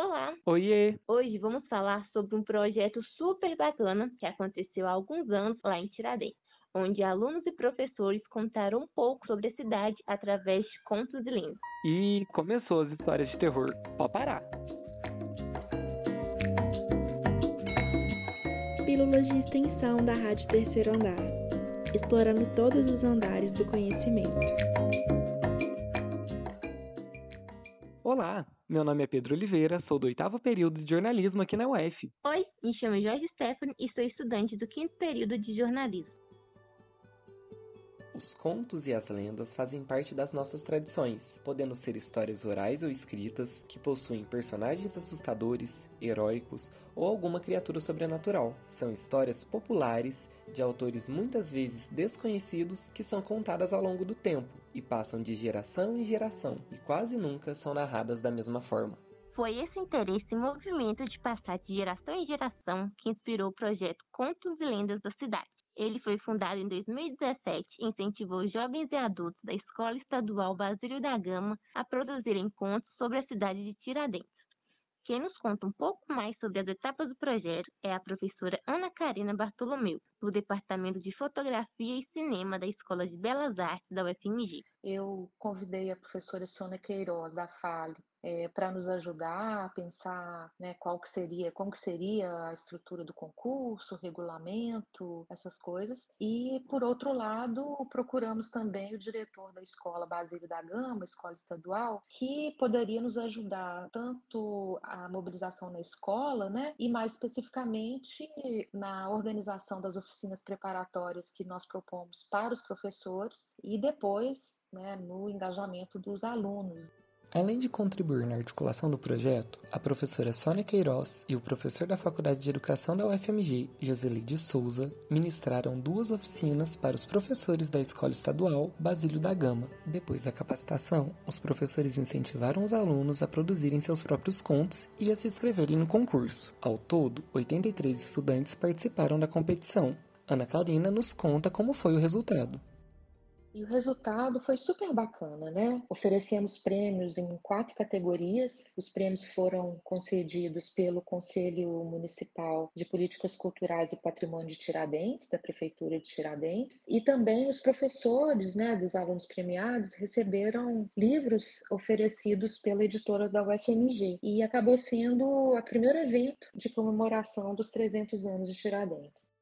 Olá! Oiê! Hoje vamos falar sobre um projeto super bacana que aconteceu há alguns anos lá em Tiradentes, onde alunos e professores contaram um pouco sobre a cidade através de contos e lendas. E começou as histórias de terror. Pode parar! Pílulas de extensão da Rádio Terceiro Andar, explorando todos os andares do conhecimento. Olá, meu nome é Pedro Oliveira, sou do oitavo período de jornalismo aqui na UF. Oi, me chamo Jorge Stephanie e sou estudante do quinto período de jornalismo. Os contos e as lendas fazem parte das nossas tradições, podendo ser histórias orais ou escritas que possuem personagens assustadores, heróicos ou alguma criatura sobrenatural. São histórias populares de autores muitas vezes desconhecidos que são contadas ao longo do tempo e passam de geração em geração e quase nunca são narradas da mesma forma. Foi esse interesse e movimento de passar de geração em geração que inspirou o projeto Contos e Lendas da Cidade. Ele foi fundado em 2017 e incentivou jovens e adultos da Escola Estadual Basílio da Gama a produzirem contos sobre a cidade de Tiradentes. Quem nos conta um pouco mais sobre as etapas do projeto é a professora Ana Karina Bartolomeu, do Departamento de Fotografia e Cinema da Escola de Belas Artes da UFMG. Eu convidei a professora Sônia Queiroz, da FALE, é, para nos ajudar a pensar né, qual que seria, como que seria a estrutura do concurso, regulamento, essas coisas. E, por outro lado, procuramos também o diretor da escola Basílio da Gama, escola estadual, que poderia nos ajudar tanto a mobilização na escola, né, e mais especificamente na organização das oficinas preparatórias que nós propomos para os professores e depois né, no engajamento dos alunos. Além de contribuir na articulação do projeto, a professora Sônia Queiroz e o professor da Faculdade de Educação da UFMG, Joseli de Souza, ministraram duas oficinas para os professores da Escola Estadual Basílio da Gama. Depois da capacitação, os professores incentivaram os alunos a produzirem seus próprios contos e a se inscreverem no concurso. Ao todo, 83 estudantes participaram da competição. Ana Karina nos conta como foi o resultado. E o resultado foi super bacana, né? Oferecemos prêmios em quatro categorias. Os prêmios foram concedidos pelo Conselho Municipal de Políticas Culturais e Patrimônio de Tiradentes, da Prefeitura de Tiradentes. E também os professores, né, dos alunos premiados, receberam livros oferecidos pela editora da UFMG. E acabou sendo o primeiro evento de comemoração dos 300 anos de Tiradentes.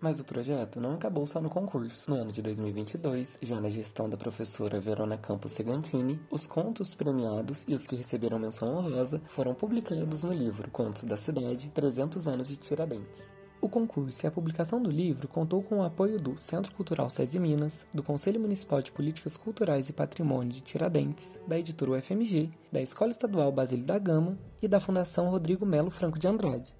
Mas o projeto não acabou só no concurso. No ano de 2022, já na gestão da professora Verona Campos Segantini, os contos premiados e os que receberam menção honrosa foram publicados no livro Contos da Cidade, 300 anos de Tiradentes. O concurso e a publicação do livro contou com o apoio do Centro Cultural SESI Minas, do Conselho Municipal de Políticas Culturais e Patrimônio de Tiradentes, da editora UFMG, da Escola Estadual Basílio da Gama e da Fundação Rodrigo Melo Franco de Andrade.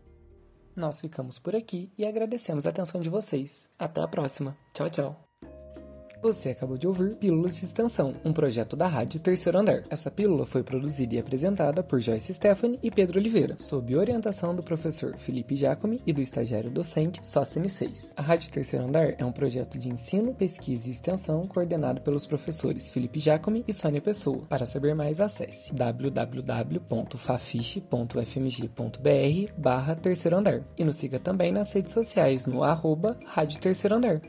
Nós ficamos por aqui e agradecemos a atenção de vocês. Até a próxima. Tchau, tchau. Você acabou de ouvir Pílulas de Extensão, um projeto da Rádio Terceiro Andar. Essa pílula foi produzida e apresentada por Joyce Stephanie e Pedro Oliveira, sob orientação do professor Felipe Giacomi e do estagiário docente Sócine 6. A Rádio Terceiro Andar é um projeto de ensino, pesquisa e extensão coordenado pelos professores Felipe Giacomi e Sônia Pessoa. Para saber mais, acesse www.fafiche.fmg.br barra Terceiro Andar e nos siga também nas redes sociais no arroba Rádio Terceiro Andar.